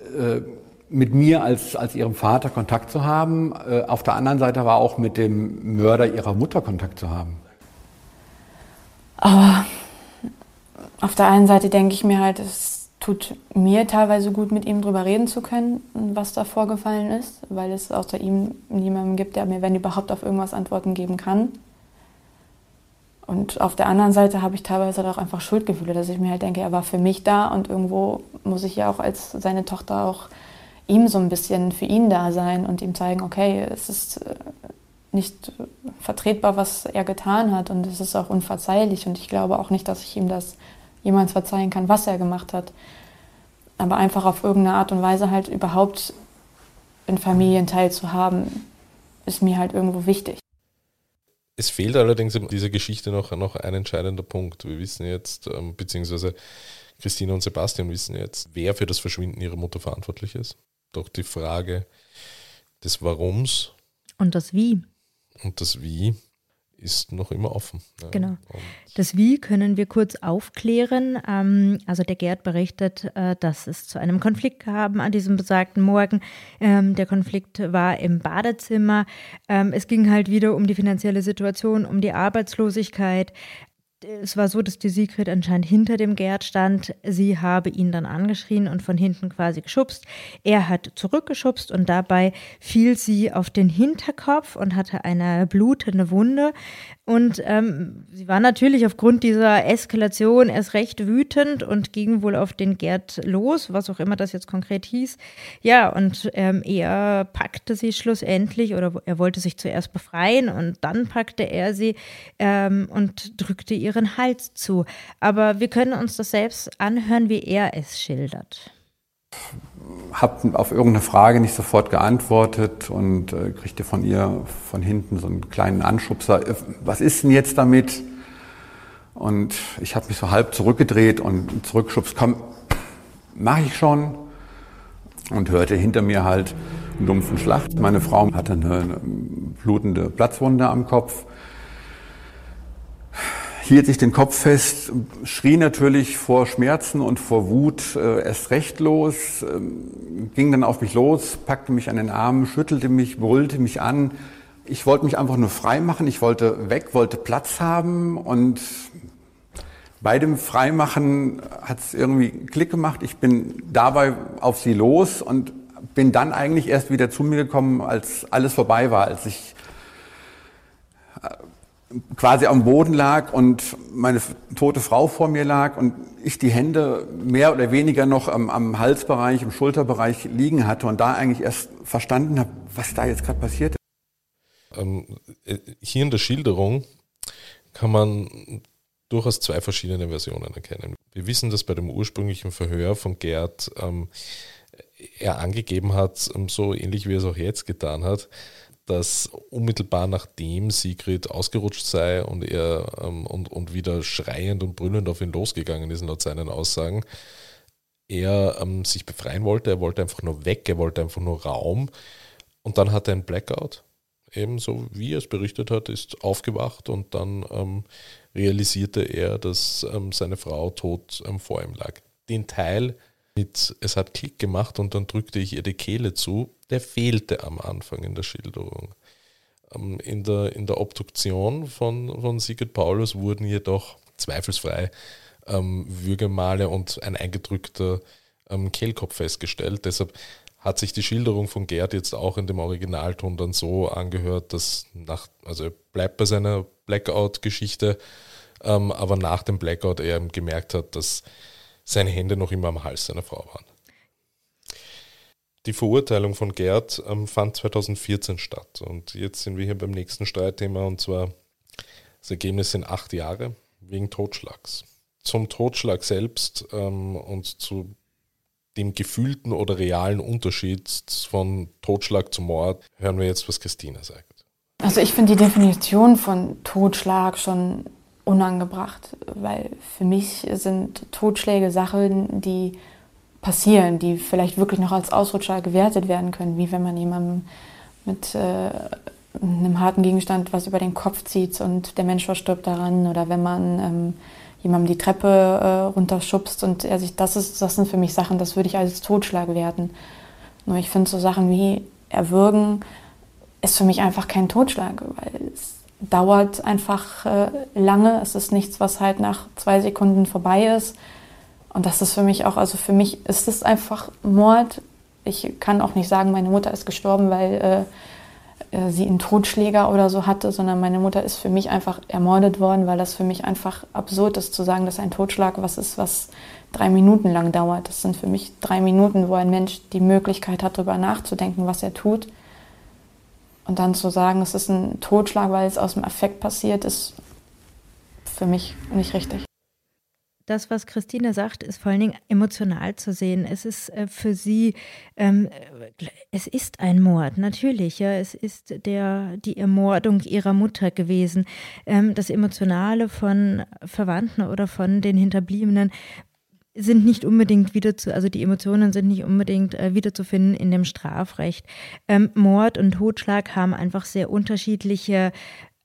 äh, mit mir als, als ihrem Vater Kontakt zu haben, äh, auf der anderen Seite aber auch mit dem Mörder ihrer Mutter Kontakt zu haben. Aber auf der einen Seite denke ich mir halt, es tut mir teilweise gut, mit ihm darüber reden zu können, was da vorgefallen ist, weil es außer ihm niemanden gibt, der mir, wenn überhaupt, auf irgendwas Antworten geben kann. Und auf der anderen Seite habe ich teilweise halt auch einfach Schuldgefühle, dass ich mir halt denke, er war für mich da und irgendwo muss ich ja auch als seine Tochter auch ihm so ein bisschen für ihn da sein und ihm zeigen, okay, es ist äh, nicht vertretbar, was er getan hat und es ist auch unverzeihlich und ich glaube auch nicht, dass ich ihm das jemals verzeihen kann, was er gemacht hat. Aber einfach auf irgendeine Art und Weise halt überhaupt einen Familienteil zu haben, ist mir halt irgendwo wichtig. Es fehlt allerdings in dieser Geschichte noch, noch ein entscheidender Punkt. Wir wissen jetzt, ähm, beziehungsweise Christina und Sebastian wissen jetzt, wer für das Verschwinden ihrer Mutter verantwortlich ist. Doch die Frage des Warums. Und das Wie. Und das Wie ist noch immer offen. Ja. Genau. Das Wie können wir kurz aufklären. Ähm, also der Gerd berichtet, äh, dass es zu einem Konflikt kam an diesem besagten Morgen. Ähm, der Konflikt war im Badezimmer. Ähm, es ging halt wieder um die finanzielle Situation, um die Arbeitslosigkeit es war so, dass die Sigrid anscheinend hinter dem Gerd stand. Sie habe ihn dann angeschrien und von hinten quasi geschubst. Er hat zurückgeschubst und dabei fiel sie auf den Hinterkopf und hatte eine blutende Wunde. Und ähm, sie war natürlich aufgrund dieser Eskalation erst recht wütend und ging wohl auf den Gerd los, was auch immer das jetzt konkret hieß. Ja, und ähm, er packte sie schlussendlich oder er wollte sich zuerst befreien und dann packte er sie ähm, und drückte ihren Hals zu. Aber wir können uns das selbst anhören, wie er es schildert habe auf irgendeine Frage nicht sofort geantwortet und äh, kriegte von ihr von hinten so einen kleinen Anschubser. Äh, was ist denn jetzt damit? Und ich habe mich so halb zurückgedreht und zurückgeschubst. Komm, mache ich schon. Und hörte hinter mir halt einen dumpfen Schlag. Meine Frau hatte eine blutende Platzwunde am Kopf hielt sich den Kopf fest, schrie natürlich vor Schmerzen und vor Wut äh, erst recht los, äh, ging dann auf mich los, packte mich an den Arm, schüttelte mich, brüllte mich an. Ich wollte mich einfach nur frei machen, ich wollte weg, wollte Platz haben und bei dem Freimachen hat es irgendwie Klick gemacht. Ich bin dabei auf sie los und bin dann eigentlich erst wieder zu mir gekommen, als alles vorbei war, als ich äh, quasi am Boden lag und meine tote Frau vor mir lag und ich die Hände mehr oder weniger noch am, am Halsbereich, im Schulterbereich liegen hatte und da eigentlich erst verstanden habe, was da jetzt gerade passiert ist. Ähm, äh, hier in der Schilderung kann man durchaus zwei verschiedene Versionen erkennen. Wir wissen, dass bei dem ursprünglichen Verhör von Gerd ähm, er angegeben hat, ähm, so ähnlich wie er es auch jetzt getan hat, dass unmittelbar nachdem Sigrid ausgerutscht sei und er ähm, und, und wieder schreiend und brüllend auf ihn losgegangen ist, laut seinen Aussagen, er ähm, sich befreien wollte, er wollte einfach nur weg, er wollte einfach nur Raum. Und dann hat er einen Blackout, ebenso wie er es berichtet hat, ist aufgewacht und dann ähm, realisierte er, dass ähm, seine Frau tot ähm, vor ihm lag. Den Teil mit es hat Klick gemacht und dann drückte ich ihr die Kehle zu, der fehlte am Anfang in der Schilderung. Ähm, in der, in der Obduktion von, von Sigurd Paulus wurden jedoch zweifelsfrei ähm, Würgemale und ein eingedrückter ähm, Kehlkopf festgestellt. Deshalb hat sich die Schilderung von Gerd jetzt auch in dem Originalton dann so angehört, dass nach, also er bleibt bei seiner Blackout-Geschichte, ähm, aber nach dem Blackout er gemerkt hat, dass seine Hände noch immer am Hals seiner Frau waren. Die Verurteilung von Gerd ähm, fand 2014 statt und jetzt sind wir hier beim nächsten Streitthema und zwar das Ergebnis sind acht Jahre wegen Totschlags. Zum Totschlag selbst ähm, und zu dem gefühlten oder realen Unterschied von Totschlag zu Mord hören wir jetzt, was Christina sagt. Also ich finde die Definition von Totschlag schon unangebracht, weil für mich sind Totschläge Sachen, die passieren, die vielleicht wirklich noch als Ausrutscher gewertet werden können, wie wenn man jemandem mit äh, einem harten Gegenstand was über den Kopf zieht und der Mensch verstirbt daran oder wenn man ähm, jemandem die Treppe äh, runterschubst und er sich, das ist, das sind für mich Sachen, das würde ich als Totschlag werten. Nur ich finde so Sachen wie Erwürgen ist für mich einfach kein Totschlag, weil es dauert einfach äh, lange. Es ist nichts, was halt nach zwei Sekunden vorbei ist. Und das ist für mich auch, also für mich ist es einfach Mord. Ich kann auch nicht sagen, meine Mutter ist gestorben, weil äh, äh, sie einen Totschläger oder so hatte, sondern meine Mutter ist für mich einfach ermordet worden, weil das für mich einfach absurd ist zu sagen, dass ein Totschlag was ist, was drei Minuten lang dauert. Das sind für mich drei Minuten, wo ein Mensch die Möglichkeit hat, darüber nachzudenken, was er tut. Und dann zu sagen, es ist ein Totschlag, weil es aus dem Affekt passiert, ist für mich nicht richtig das, was Christine sagt, ist vor allen Dingen emotional zu sehen. Es ist äh, für sie, ähm, es ist ein Mord, natürlich. Ja, es ist der, die Ermordung ihrer Mutter gewesen. Ähm, das Emotionale von Verwandten oder von den Hinterbliebenen sind nicht unbedingt wieder zu, also die Emotionen sind nicht unbedingt äh, wiederzufinden in dem Strafrecht. Ähm, Mord und Totschlag haben einfach sehr unterschiedliche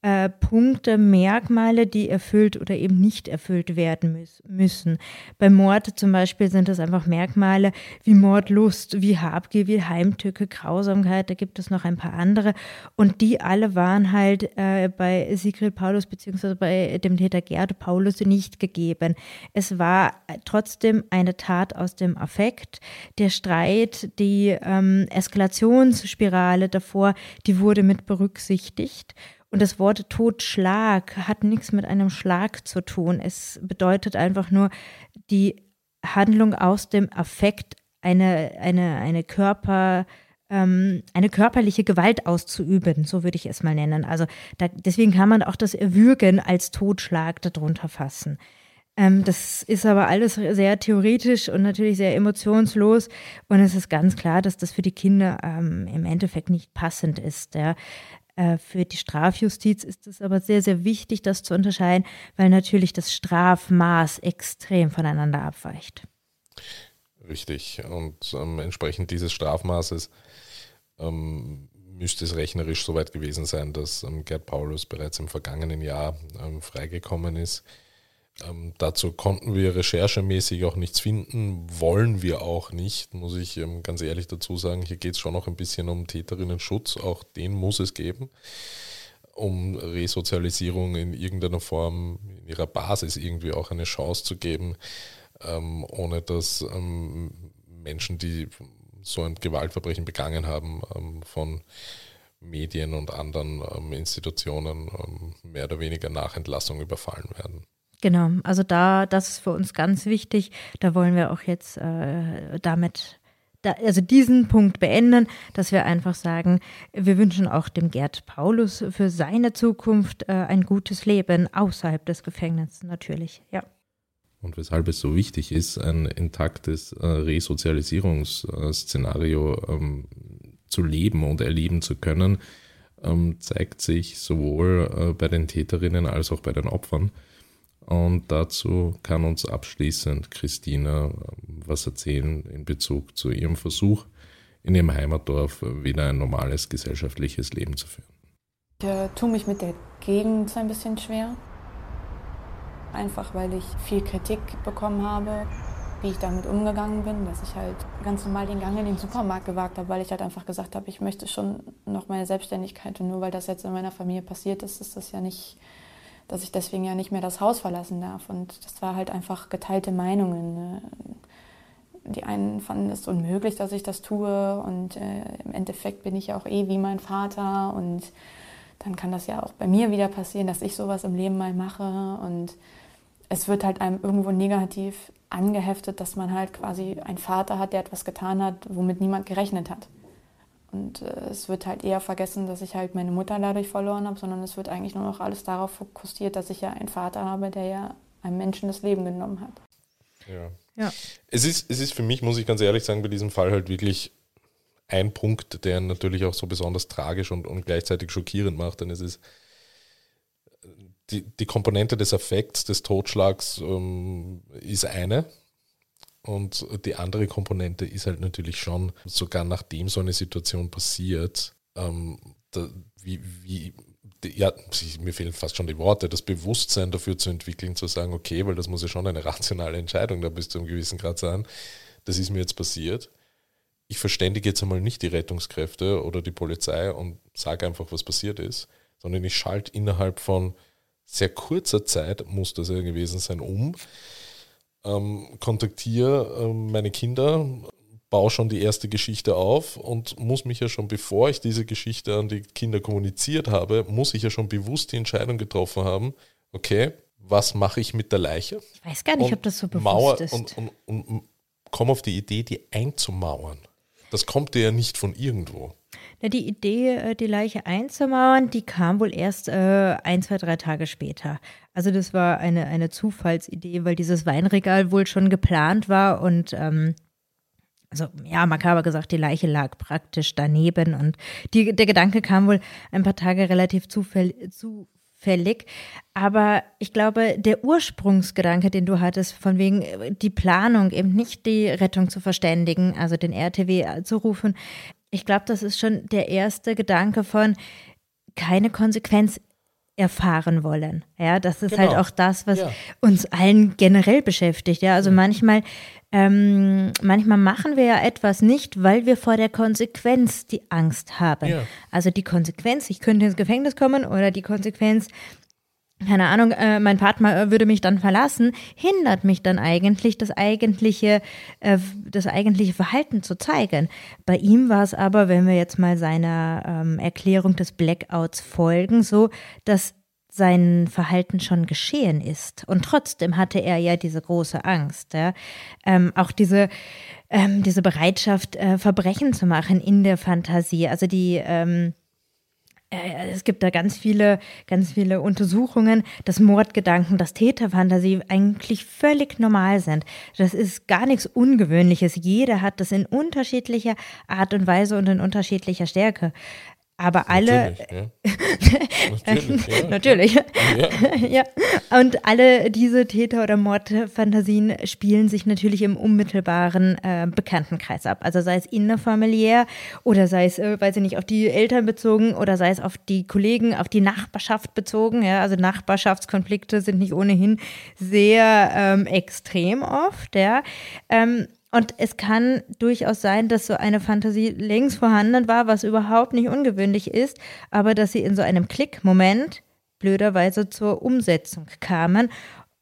äh, Punkte, Merkmale, die erfüllt oder eben nicht erfüllt werden müssen. Beim Mord zum Beispiel sind das einfach Merkmale wie Mordlust, wie Habgier, wie Heimtücke, Grausamkeit, da gibt es noch ein paar andere. Und die alle waren halt äh, bei Sigrid Paulus beziehungsweise bei dem Täter Gerd Paulus nicht gegeben. Es war trotzdem eine Tat aus dem Affekt. Der Streit, die ähm, Eskalationsspirale davor, die wurde mit berücksichtigt. Und das Wort Totschlag hat nichts mit einem Schlag zu tun. Es bedeutet einfach nur die Handlung aus dem Affekt, eine, eine, eine Körper, ähm, eine körperliche Gewalt auszuüben, so würde ich es mal nennen. Also da, deswegen kann man auch das Erwürgen als Totschlag darunter fassen. Ähm, das ist aber alles sehr theoretisch und natürlich sehr emotionslos. Und es ist ganz klar, dass das für die Kinder ähm, im Endeffekt nicht passend ist. Ja. Äh, für die Strafjustiz ist es aber sehr, sehr wichtig, das zu unterscheiden, weil natürlich das Strafmaß extrem voneinander abweicht. Richtig. Und ähm, entsprechend dieses Strafmaßes ähm, müsste es rechnerisch soweit gewesen sein, dass ähm, Gerd Paulus bereits im vergangenen Jahr ähm, freigekommen ist. Ähm, dazu konnten wir recherchemäßig auch nichts finden, wollen wir auch nicht, muss ich ähm, ganz ehrlich dazu sagen. Hier geht es schon noch ein bisschen um Täterinnen-Schutz, auch den muss es geben, um Resozialisierung in irgendeiner Form, in ihrer Basis irgendwie auch eine Chance zu geben, ähm, ohne dass ähm, Menschen, die so ein Gewaltverbrechen begangen haben, ähm, von Medien und anderen ähm, Institutionen mehr oder weniger nach Entlassung überfallen werden. Genau, also da, das ist für uns ganz wichtig. Da wollen wir auch jetzt äh, damit, da, also diesen Punkt beenden, dass wir einfach sagen, wir wünschen auch dem Gerd Paulus für seine Zukunft äh, ein gutes Leben außerhalb des Gefängnisses natürlich, ja. Und weshalb es so wichtig ist, ein intaktes äh, Resozialisierungsszenario ähm, zu leben und erleben zu können, ähm, zeigt sich sowohl äh, bei den Täterinnen als auch bei den Opfern. Und dazu kann uns abschließend Christina ähm, was erzählen in Bezug zu ihrem Versuch, in ihrem Heimatdorf wieder ein normales gesellschaftliches Leben zu führen. Ich äh, tue mich mit der Gegend ein bisschen schwer. Einfach weil ich viel Kritik bekommen habe, wie ich damit umgegangen bin, dass ich halt ganz normal den Gang in den Supermarkt gewagt habe, weil ich halt einfach gesagt habe, ich möchte schon noch meine Selbstständigkeit. Und nur weil das jetzt in meiner Familie passiert ist, ist das ja nicht dass ich deswegen ja nicht mehr das Haus verlassen darf. Und das war halt einfach geteilte Meinungen. Ne? Die einen fanden es unmöglich, dass ich das tue und äh, im Endeffekt bin ich ja auch eh wie mein Vater und dann kann das ja auch bei mir wieder passieren, dass ich sowas im Leben mal mache und es wird halt einem irgendwo negativ angeheftet, dass man halt quasi einen Vater hat, der etwas getan hat, womit niemand gerechnet hat. Und äh, es wird halt eher vergessen, dass ich halt meine Mutter dadurch verloren habe, sondern es wird eigentlich nur noch alles darauf fokussiert, dass ich ja einen Vater habe, der ja einem Menschen das Leben genommen hat. Ja. ja. Es, ist, es ist für mich, muss ich ganz ehrlich sagen, bei diesem Fall halt wirklich ein Punkt, der natürlich auch so besonders tragisch und, und gleichzeitig schockierend macht, denn es ist die, die Komponente des Effekts, des Totschlags ähm, ist eine. Und die andere Komponente ist halt natürlich schon, sogar nachdem so eine Situation passiert, ähm, da, wie, wie, ja, mir fehlen fast schon die Worte, das Bewusstsein dafür zu entwickeln, zu sagen, okay, weil das muss ja schon eine rationale Entscheidung da bis zu einem gewissen Grad sein, das ist mir jetzt passiert. Ich verständige jetzt einmal nicht die Rettungskräfte oder die Polizei und sage einfach, was passiert ist, sondern ich schalte innerhalb von sehr kurzer Zeit, muss das ja gewesen sein, um, ähm, kontaktiere ähm, meine Kinder, baue schon die erste Geschichte auf und muss mich ja schon, bevor ich diese Geschichte an die Kinder kommuniziert habe, muss ich ja schon bewusst die Entscheidung getroffen haben, okay, was mache ich mit der Leiche? Ich weiß gar nicht, und ob das so bewusst Mauer ist. Und, und, und, und komme auf die Idee, die einzumauern. Das kommt dir ja nicht von irgendwo. Ja, die Idee, äh, die Leiche einzumauern, die kam wohl erst äh, ein, zwei, drei Tage später. Also das war eine, eine Zufallsidee, weil dieses Weinregal wohl schon geplant war und ähm, also ja, makaber gesagt, die Leiche lag praktisch daneben und die, der Gedanke kam wohl ein paar Tage relativ zufällig, zufällig. Aber ich glaube, der Ursprungsgedanke, den du hattest, von wegen äh, die Planung, eben nicht die Rettung zu verständigen, also den RTW zu rufen, ich glaube, das ist schon der erste Gedanke von keine Konsequenz erfahren wollen. Ja, das ist halt genau. halt auch das, was ja. uns allen generell beschäftigt. Ja, also ja. manchmal, ähm, manchmal machen wir ja etwas nicht, weil wir vor der Konsequenz die Angst haben. Ja. Also die Konsequenz, ich könnte ins Gefängnis kommen oder die Konsequenz, keine Ahnung, äh, mein Partner äh, würde mich dann verlassen, hindert mich dann eigentlich, das eigentliche, äh, das eigentliche Verhalten zu zeigen. Bei ihm war es aber, wenn wir jetzt mal seiner ähm, Erklärung des Blackouts folgen, so, dass sein Verhalten schon geschehen ist. Und trotzdem hatte er ja diese große Angst. Ja? Ähm, auch diese, ähm, diese Bereitschaft, äh, Verbrechen zu machen in der Fantasie. Also die ähm, äh, es gibt da ganz viele, ganz viele Untersuchungen, dass Mordgedanken, dass Täterfantasie eigentlich völlig normal sind. Das ist gar nichts Ungewöhnliches. Jeder hat das in unterschiedlicher Art und Weise und in unterschiedlicher Stärke. Aber alle. Natürlich, ja. Natürlich. Ja. ja. ja. Und alle diese Täter- oder Mordfantasien spielen sich natürlich im unmittelbaren äh, Bekanntenkreis ab. Also sei es innerfamiliär oder sei es, äh, weiß ich nicht, auf die Eltern bezogen oder sei es auf die Kollegen, auf die Nachbarschaft bezogen. Ja, also Nachbarschaftskonflikte sind nicht ohnehin sehr ähm, extrem oft. Ja. Ähm, und es kann durchaus sein, dass so eine Fantasie längst vorhanden war, was überhaupt nicht ungewöhnlich ist, aber dass sie in so einem Klickmoment blöderweise zur Umsetzung kamen,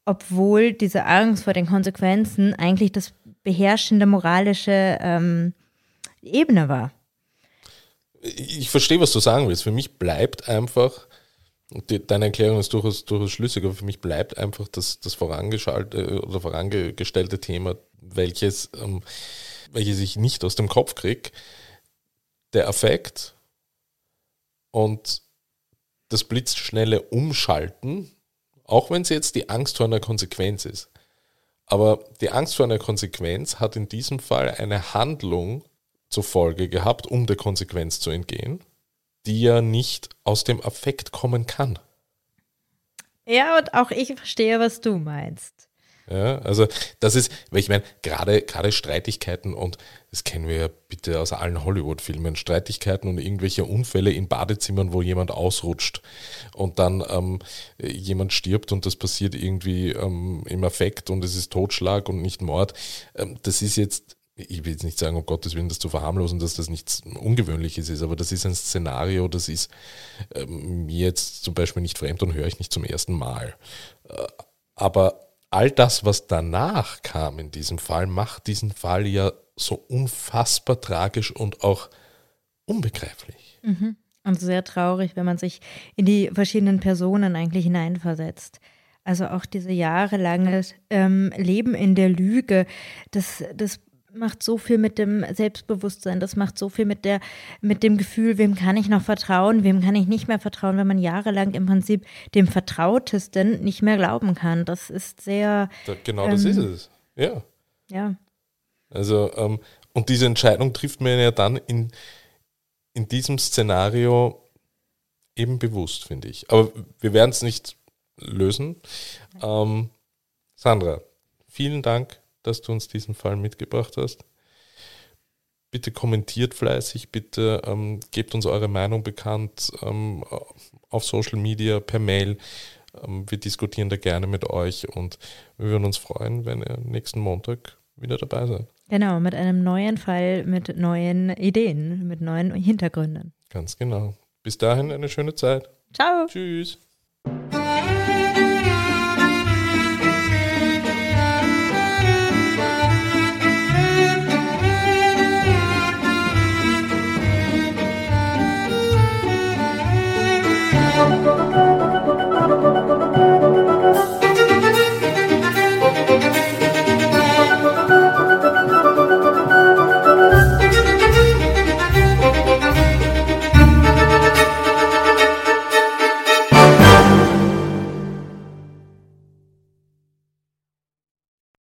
obwohl diese Angst vor den Konsequenzen eigentlich das beherrschende moralische ähm, Ebene war. Ich verstehe, was du sagen willst. Für mich bleibt einfach, deine Erklärung ist durchaus, durchaus schlüssig, aber für mich bleibt einfach das, das vorangestellte oder vorangestellte Thema welches, ähm, welches ich nicht aus dem Kopf kriege, der Affekt und das blitzschnelle Umschalten, auch wenn es jetzt die Angst vor einer Konsequenz ist. Aber die Angst vor einer Konsequenz hat in diesem Fall eine Handlung zur Folge gehabt, um der Konsequenz zu entgehen, die ja nicht aus dem Affekt kommen kann. Ja, und auch ich verstehe, was du meinst. Ja, also das ist, weil ich meine, gerade, gerade Streitigkeiten und das kennen wir ja bitte aus allen Hollywood-Filmen, Streitigkeiten und irgendwelche Unfälle in Badezimmern, wo jemand ausrutscht und dann ähm, jemand stirbt und das passiert irgendwie ähm, im Affekt und es ist Totschlag und nicht Mord. Ähm, das ist jetzt ich will jetzt nicht sagen, um Gottes Willen, das zu verharmlosen, dass das nichts Ungewöhnliches ist, aber das ist ein Szenario, das ist ähm, mir jetzt zum Beispiel nicht fremd und höre ich nicht zum ersten Mal. Äh, aber all das, was danach kam in diesem Fall, macht diesen Fall ja so unfassbar tragisch und auch unbegreiflich. Mhm. Und sehr traurig, wenn man sich in die verschiedenen Personen eigentlich hineinversetzt. Also auch diese jahrelange ähm, Leben in der Lüge, das, das macht so viel mit dem Selbstbewusstsein, das macht so viel mit der, mit dem Gefühl, wem kann ich noch vertrauen, wem kann ich nicht mehr vertrauen, wenn man jahrelang im Prinzip dem Vertrautesten nicht mehr glauben kann. Das ist sehr. Da, genau das ist es. Ja. Ja. Also, ähm, und diese Entscheidung trifft man ja dann in, in diesem Szenario eben bewusst, finde ich. Aber wir werden es nicht lösen. Ähm, Sandra, vielen Dank, dass du uns diesen Fall mitgebracht hast. Bitte kommentiert fleißig, bitte ähm, gebt uns eure Meinung bekannt ähm, auf Social Media, per Mail. Ähm, wir diskutieren da gerne mit euch und wir würden uns freuen, wenn ihr nächsten Montag wieder dabei seid. Genau, mit einem neuen Fall, mit neuen Ideen, mit neuen Hintergründen. Ganz genau. Bis dahin eine schöne Zeit. Ciao. Tschüss.